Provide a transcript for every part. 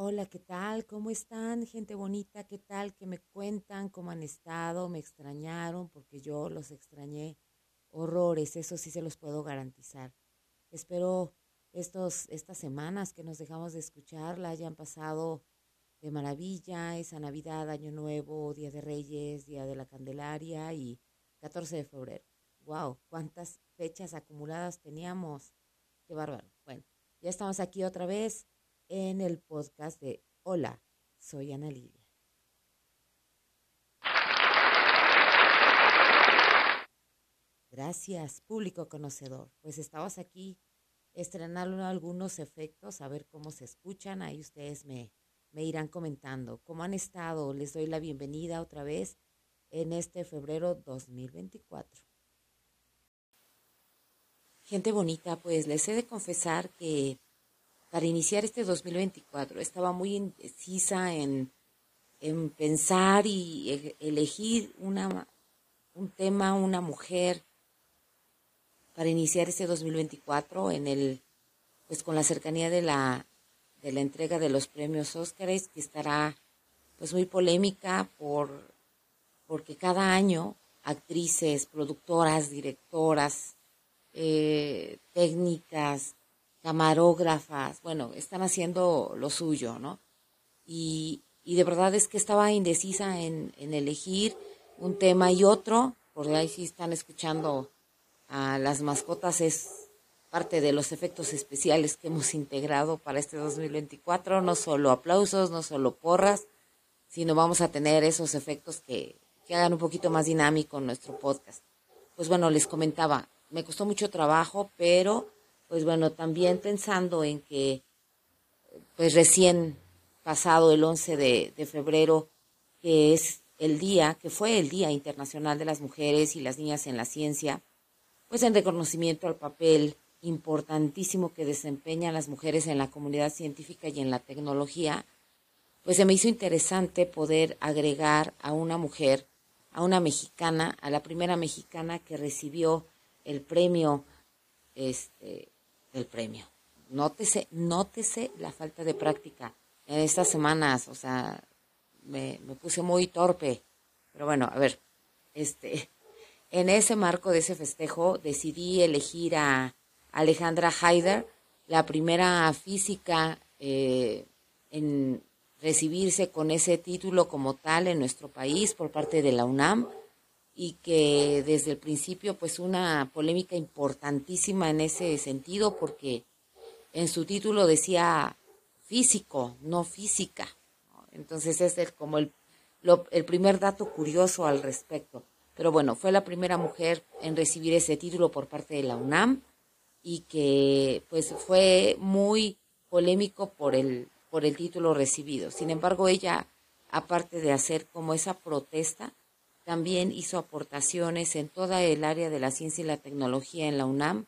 Hola, ¿qué tal? ¿Cómo están, gente bonita? ¿Qué tal? ¿Qué me cuentan? ¿Cómo han estado? ¿Me extrañaron? Porque yo los extrañé horrores, eso sí se los puedo garantizar. Espero estos, estas semanas que nos dejamos de escuchar la hayan pasado de maravilla, esa Navidad, Año Nuevo, Día de Reyes, Día de la Candelaria y 14 de febrero. ¡Wow! ¿Cuántas fechas acumuladas teníamos? ¡Qué bárbaro! Bueno, ya estamos aquí otra vez en el podcast de Hola, soy Ana Lidia. Gracias, público conocedor. Pues estamos aquí estrenando algunos efectos, a ver cómo se escuchan. Ahí ustedes me, me irán comentando cómo han estado. Les doy la bienvenida otra vez en este febrero 2024. Gente bonita, pues les he de confesar que para iniciar este 2024. Estaba muy indecisa en, en pensar y e, elegir una, un tema, una mujer para iniciar este 2024 en el pues con la cercanía de la de la entrega de los premios Óscares que estará pues muy polémica por porque cada año actrices, productoras, directoras, eh, técnicas, camarógrafas, bueno, están haciendo lo suyo, ¿no? Y, y de verdad es que estaba indecisa en, en, elegir un tema y otro, por ahí sí están escuchando a las mascotas, es parte de los efectos especiales que hemos integrado para este 2024, no solo aplausos, no solo porras, sino vamos a tener esos efectos que, que hagan un poquito más dinámico nuestro podcast. Pues bueno, les comentaba, me costó mucho trabajo, pero pues bueno, también pensando en que pues recién pasado el 11 de, de, febrero, que es el día, que fue el Día Internacional de las Mujeres y las Niñas en la Ciencia, pues en reconocimiento al papel importantísimo que desempeñan las mujeres en la comunidad científica y en la tecnología, pues se me hizo interesante poder agregar a una mujer, a una mexicana, a la primera mexicana que recibió el premio este, del premio. Nótese, nótese la falta de práctica en estas semanas, o sea, me, me puse muy torpe. Pero bueno, a ver, este, en ese marco de ese festejo decidí elegir a Alejandra Haider, la primera física eh, en recibirse con ese título como tal en nuestro país por parte de la UNAM y que desde el principio pues una polémica importantísima en ese sentido porque en su título decía físico, no física. Entonces ese es como el, el primer dato curioso al respecto. Pero bueno, fue la primera mujer en recibir ese título por parte de la UNAM y que pues fue muy polémico por el, por el título recibido. Sin embargo, ella, aparte de hacer como esa protesta, también hizo aportaciones en toda el área de la ciencia y la tecnología en la UNAM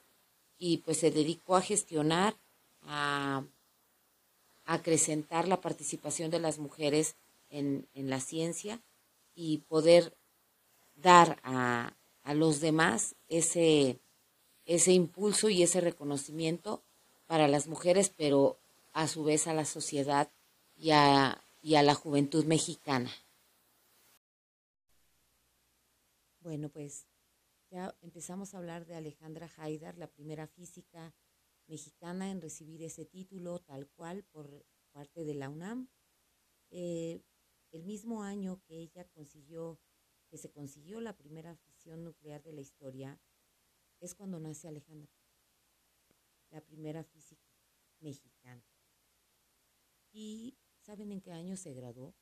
y pues se dedicó a gestionar, a, acrecentar la participación de las mujeres en, en la ciencia y poder dar a, a los demás ese, ese impulso y ese reconocimiento para las mujeres, pero a su vez a la sociedad y a, y a la juventud mexicana. Bueno, pues ya empezamos a hablar de Alejandra Haidar, la primera física mexicana en recibir ese título tal cual por parte de la UNAM. Eh, el mismo año que ella consiguió, que se consiguió la primera fisión nuclear de la historia, es cuando nace Alejandra, la primera física mexicana. ¿Y saben en qué año se graduó?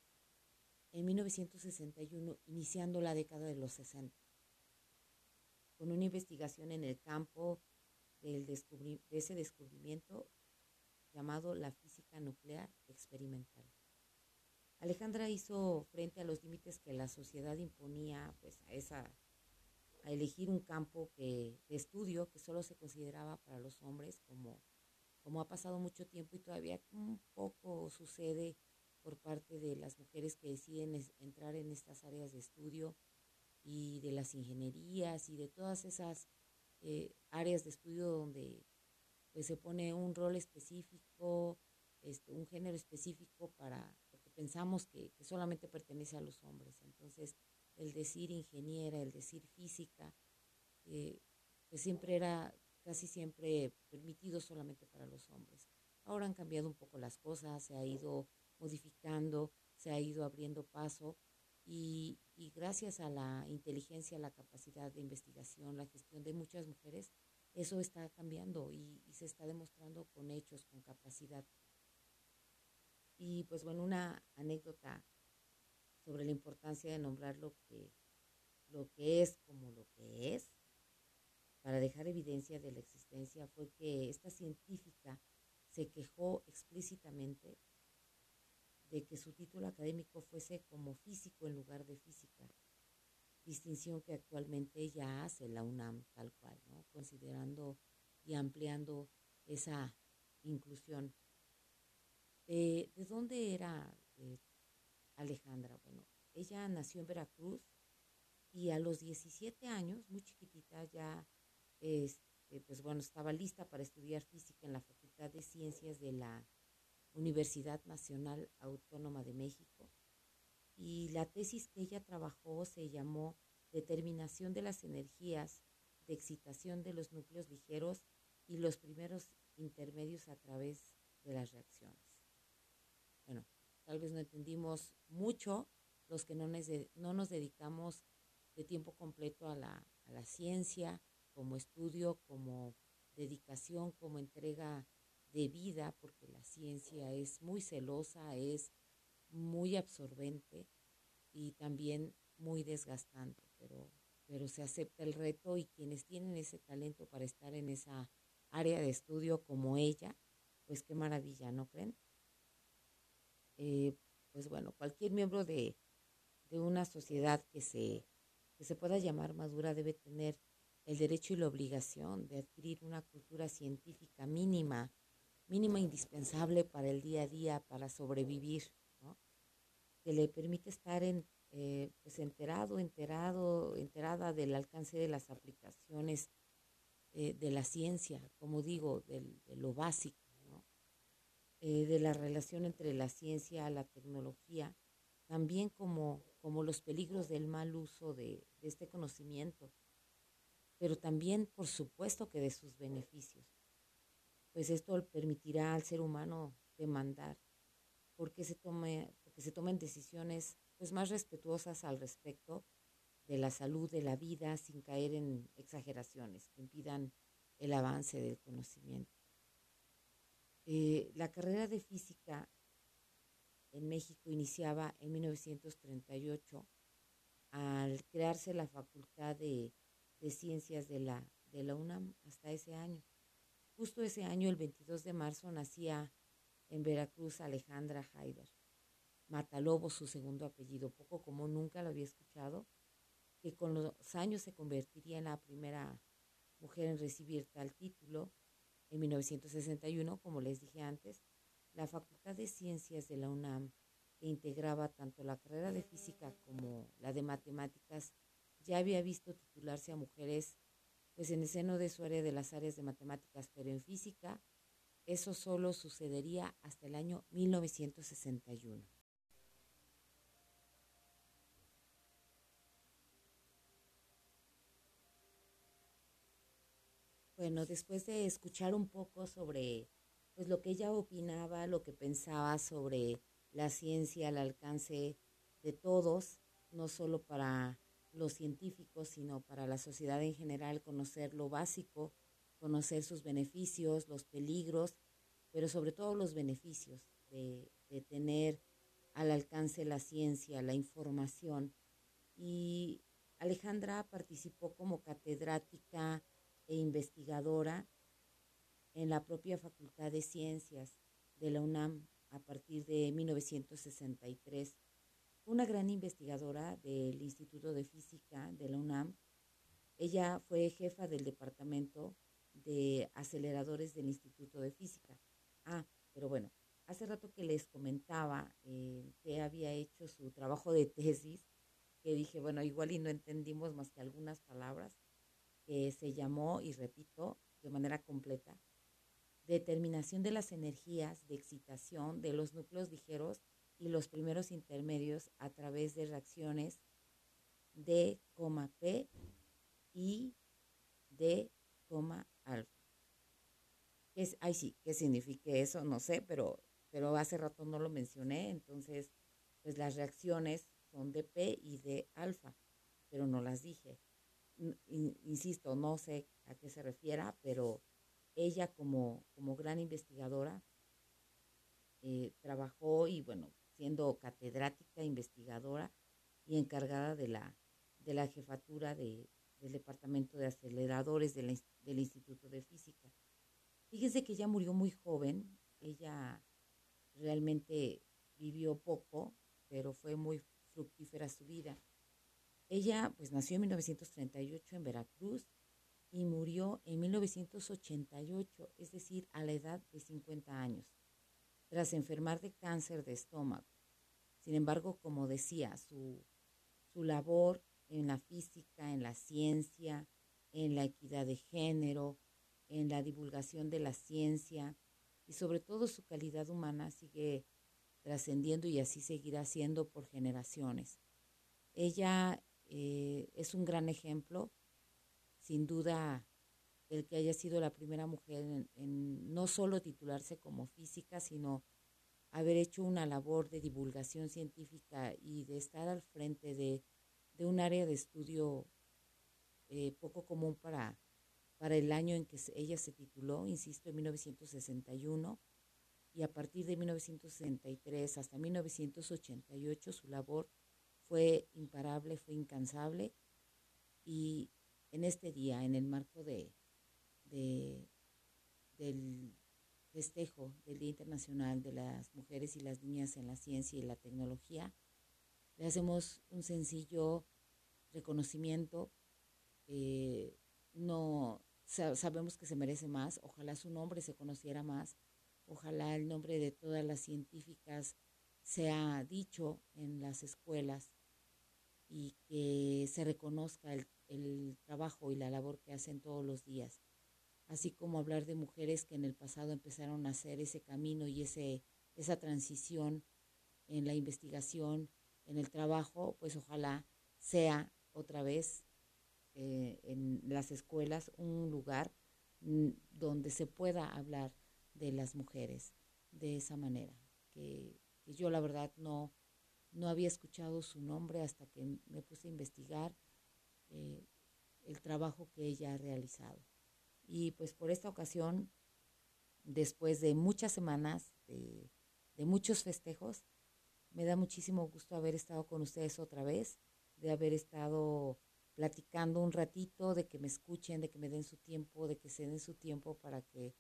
En 1961, iniciando la década de los 60, con una investigación en el campo del de ese descubrimiento llamado la física nuclear experimental. Alejandra hizo frente a los límites que la sociedad imponía pues, a, esa, a elegir un campo de estudio que solo se consideraba para los hombres, como, como ha pasado mucho tiempo y todavía un poco sucede por parte de las mujeres que deciden entrar en estas áreas de estudio y de las ingenierías y de todas esas eh, áreas de estudio donde pues se pone un rol específico este, un género específico para, porque pensamos que, solamente pertenece a los hombres. Entonces, el decir ingeniera, el decir física, eh, pues siempre era casi siempre permitido solamente para los hombres. Ahora han cambiado un poco las cosas, se ha ido modificando, se ha ido abriendo paso y, gracias a la inteligencia, la capacidad de investigación, la gestión de muchas mujeres, eso está cambiando y, se está demostrando con hechos, con capacidad. Y pues bueno, una anécdota sobre la importancia de nombrar lo que, lo que es como lo que es, para dejar evidencia de la existencia, fue que esta científica se quejó explícitamente de que su título académico fuese como físico en lugar de física, distinción que actualmente ya hace la UNAM tal cual, ¿no? considerando y ampliando esa inclusión. ¿De dónde era eh, Alejandra? Bueno, ella nació en Veracruz y a los 17 años, muy chiquitita, ya este, pues bueno, estaba lista para estudiar física en la Facultad de Ciencias de la Universidad Nacional Autónoma de México. Y la tesis que ella trabajó se llamó Determinación de las energías de excitación de los núcleos ligeros y los primeros intermedios a través de las reacciones. Bueno, tal vez no entendimos mucho los que no nos, dedicamos de tiempo completo a la, a la ciencia, como estudio, como dedicación, como entrega de vida, porque la ciencia es muy celosa, es muy absorbente y también muy desgastante, pero, pero se acepta el reto y quienes tienen ese talento para estar en esa área de estudio como ella, pues qué maravilla, ¿no creen? Eh, pues bueno, cualquier miembro de, de una sociedad que se, que se pueda llamar madura debe tener el derecho y la obligación de adquirir una cultura científica mínima, mínima indispensable para el día a día, para sobrevivir, que le permite estar eh, pues enterado, enterado, enterada del alcance de las aplicaciones eh, de la ciencia, como digo, de lo básico, eh, de la relación entre la ciencia, la tecnología, también como, como los peligros del mal uso de este conocimiento pero también, por supuesto, que de sus beneficios. Pues esto permitirá al ser humano demandar porque se, tome, porque se tomen decisiones pues, más respetuosas al respecto de la salud, de la vida, sin caer en exageraciones que impidan el avance del conocimiento. Eh, la carrera de física en México iniciaba en 1938 al crearse la Facultad de de Ciencias de la, de la UNAM hasta ese año. Justo ese año, el 22 de marzo, nacía en Veracruz Alejandra Haider. Matalobo, su segundo apellido, poco como nunca lo había escuchado, que con los años se convertiría en la primera mujer en recibir tal título. En 1961, como les dije antes, la Facultad de Ciencias de la UNAM, que integraba tanto la carrera de física como la de matemáticas, ya había visto titularse a mujeres pues en el seno de su área de las áreas de matemáticas, pero en física eso solo sucedería hasta el año 1961. Bueno, después de escuchar un poco sobre pues lo que ella opinaba, lo que pensaba sobre la ciencia al alcance de todos, no solo para los científicos, sino para la sociedad en general, conocer lo básico, conocer sus beneficios, los peligros, pero sobre todo los beneficios de, tener al alcance la ciencia, la información. Y Alejandra participó como catedrática e investigadora en la propia Facultad de Ciencias de la UNAM a partir de 1963 una gran investigadora del Instituto de Física de la UNAM. Ella fue jefa del departamento de aceleradores del Instituto de Física. Ah, pero bueno, hace rato que les comentaba eh, que había hecho su trabajo de tesis, que dije, bueno, igual y no entendimos más que algunas palabras, que se llamó, y repito, de manera completa, determinación de las energías de excitación de los núcleos ligeros y los primeros intermedios a través de reacciones D, P y D, alfa. ¿Qué es, ay sí, ¿qué significa eso? No sé, pero, pero hace rato no lo mencioné, entonces pues las reacciones son de P y de alfa, pero no las dije. Insisto, no sé a qué se refiera, pero ella como, como gran investigadora eh, trabajó y bueno, siendo catedrática, investigadora y encargada de la, de la jefatura de, del Departamento de Aceleradores del Instituto de Física. Fíjense que ella murió muy joven, ella realmente vivió poco, pero fue muy fructífera su vida. Ella pues nació en 1938 en Veracruz y murió en 1988, es decir, a la edad de 50 años, tras enfermar de cáncer de estómago. Sin embargo, como decía, su, su labor en la física, en la ciencia, en la equidad de género, en la divulgación de la ciencia y sobre todo su calidad humana sigue trascendiendo y así seguirá siendo por generaciones. Ella eh, es un gran ejemplo, sin duda, del que haya sido la primera mujer en, no solo titularse como física, sino haber hecho una labor de divulgación científica y de estar al frente de, un área de estudio eh, poco común para, para el año en que ella se tituló, insisto, en 1961, y a partir de 1963 hasta 1988 su labor fue imparable, fue incansable, y en este día, en el marco de, de del festejo del Día Internacional de las Mujeres y las Niñas en la Ciencia y la Tecnología, le hacemos un sencillo reconocimiento. Eh, no sabemos que se merece más, ojalá su nombre se conociera más, ojalá el nombre de todas las científicas sea dicho en las escuelas y que se reconozca el, el trabajo y la labor que hacen todos los días así como hablar de mujeres que en el pasado empezaron a hacer ese camino y ese, esa transición en la investigación, en el trabajo, pues ojalá sea otra vez eh, en las escuelas un lugar mm, donde se pueda hablar de las mujeres de esa manera, que, yo la verdad no, no había escuchado su nombre hasta que me puse a investigar eh, el trabajo que ella ha realizado. Y pues por esta ocasión, después de muchas semanas, de, muchos festejos, me da muchísimo gusto haber estado con ustedes otra vez, de haber estado platicando un ratito, de que me escuchen, de que me den su tiempo, de que se den su tiempo para que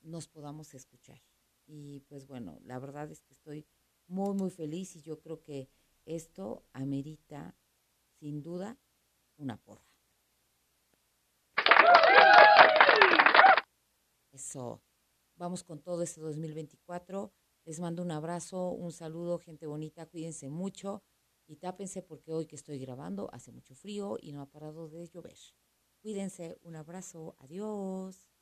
nos podamos escuchar. Y pues bueno, la verdad es que estoy muy, muy feliz y yo creo que esto amerita, sin duda, una porra. Eso. Vamos con todo este 2024. Les mando un abrazo, un saludo, gente bonita. Cuídense mucho y tápense porque hoy que estoy grabando hace mucho frío y no ha parado de llover. Cuídense, un abrazo, adiós.